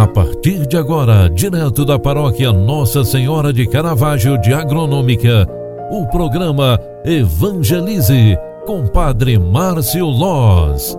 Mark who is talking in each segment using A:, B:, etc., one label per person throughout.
A: A partir de agora, direto da paróquia Nossa Senhora de Caravaggio de Agronômica, o programa Evangelize com Padre Márcio Loz.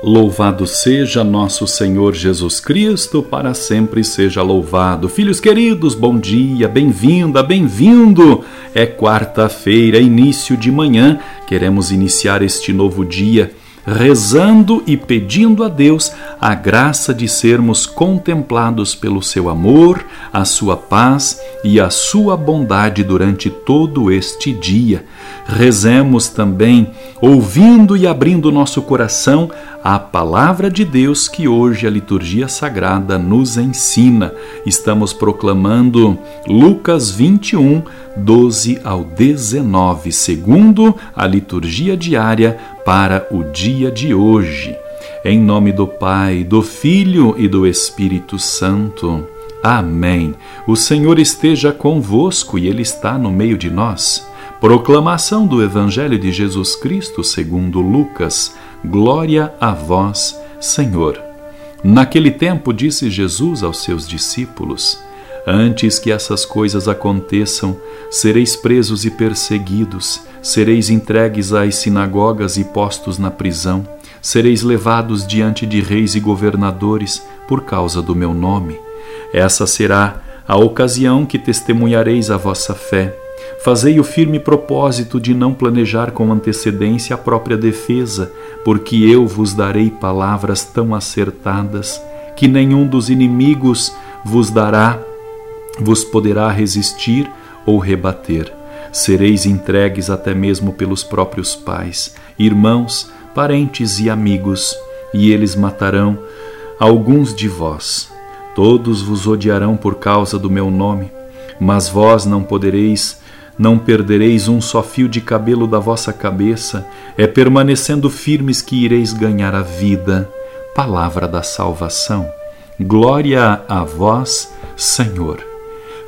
B: Louvado seja nosso Senhor Jesus Cristo, para sempre seja louvado. Filhos queridos, bom dia, bem-vinda, bem-vindo. É quarta-feira, início de manhã. Queremos iniciar este novo dia rezando e pedindo a Deus a graça de sermos contemplados pelo seu amor, a sua paz e a sua bondade durante todo este dia. Rezemos também, ouvindo e abrindo nosso coração à palavra de Deus que hoje a liturgia sagrada nos ensina. Estamos proclamando Lucas 21, 12 ao 19, segundo a liturgia diária para o dia de hoje. Em nome do Pai, do Filho e do Espírito Santo. Amém. O Senhor esteja convosco e Ele está no meio de nós. Proclamação do Evangelho de Jesus Cristo segundo Lucas. Glória a vós, Senhor. Naquele tempo disse Jesus aos seus discípulos: Antes que essas coisas aconteçam, sereis presos e perseguidos, sereis entregues às sinagogas e postos na prisão, sereis levados diante de reis e governadores por causa do meu nome. Essa será a ocasião que testemunhareis a vossa fé. Fazei o firme propósito de não planejar com antecedência a própria defesa, porque eu vos darei palavras tão acertadas que nenhum dos inimigos vos dará vos poderá resistir ou rebater. Sereis entregues até mesmo pelos próprios pais, irmãos, parentes e amigos, e eles matarão alguns de vós. Todos vos odiarão por causa do meu nome, mas vós não podereis, não perdereis um só fio de cabelo da vossa cabeça, é permanecendo firmes que ireis ganhar a vida. Palavra da salvação. Glória a vós, Senhor.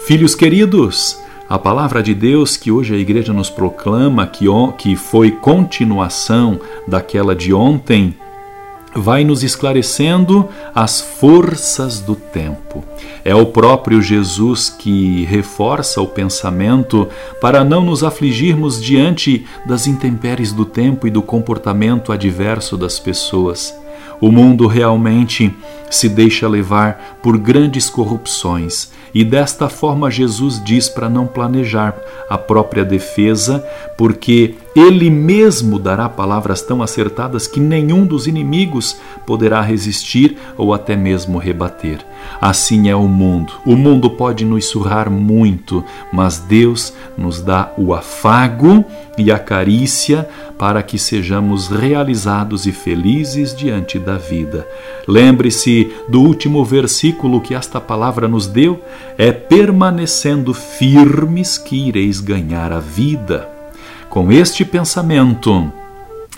B: Filhos queridos, a palavra de Deus que hoje a igreja nos proclama, que, que foi continuação daquela de ontem, vai nos esclarecendo as forças do tempo. É o próprio Jesus que reforça o pensamento para não nos afligirmos diante das intempéries do tempo e do comportamento adverso das pessoas. O mundo realmente se deixa levar por grandes corrupções e desta forma Jesus diz para não planejar a própria defesa, porque ele mesmo dará palavras tão acertadas que nenhum dos inimigos poderá resistir ou até mesmo rebater. Assim é o mundo. O mundo pode nos surrar muito, mas Deus nos dá o afago e a carícia para que sejamos realizados e felizes diante da vida. Lembre-se do último versículo que esta palavra nos deu: é permanecendo firmes que ireis ganhar a vida. Com este pensamento,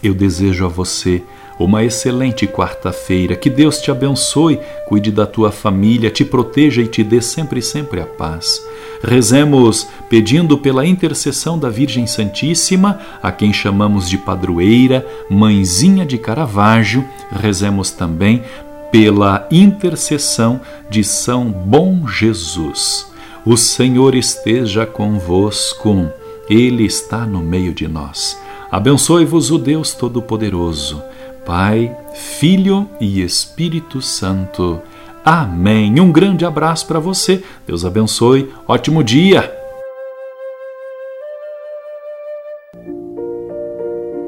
B: eu desejo a você uma excelente quarta-feira. Que Deus te abençoe, cuide da tua família, te proteja e te dê sempre, sempre a paz. Rezemos pedindo pela intercessão da Virgem Santíssima, a quem chamamos de padroeira, mãezinha de Caravaggio. Rezemos também pela intercessão de São Bom Jesus. O Senhor esteja convosco. Ele está no meio de nós. Abençoe-vos o Deus Todo-Poderoso, Pai, Filho e Espírito Santo. Amém. Um grande abraço para você. Deus abençoe. Ótimo dia.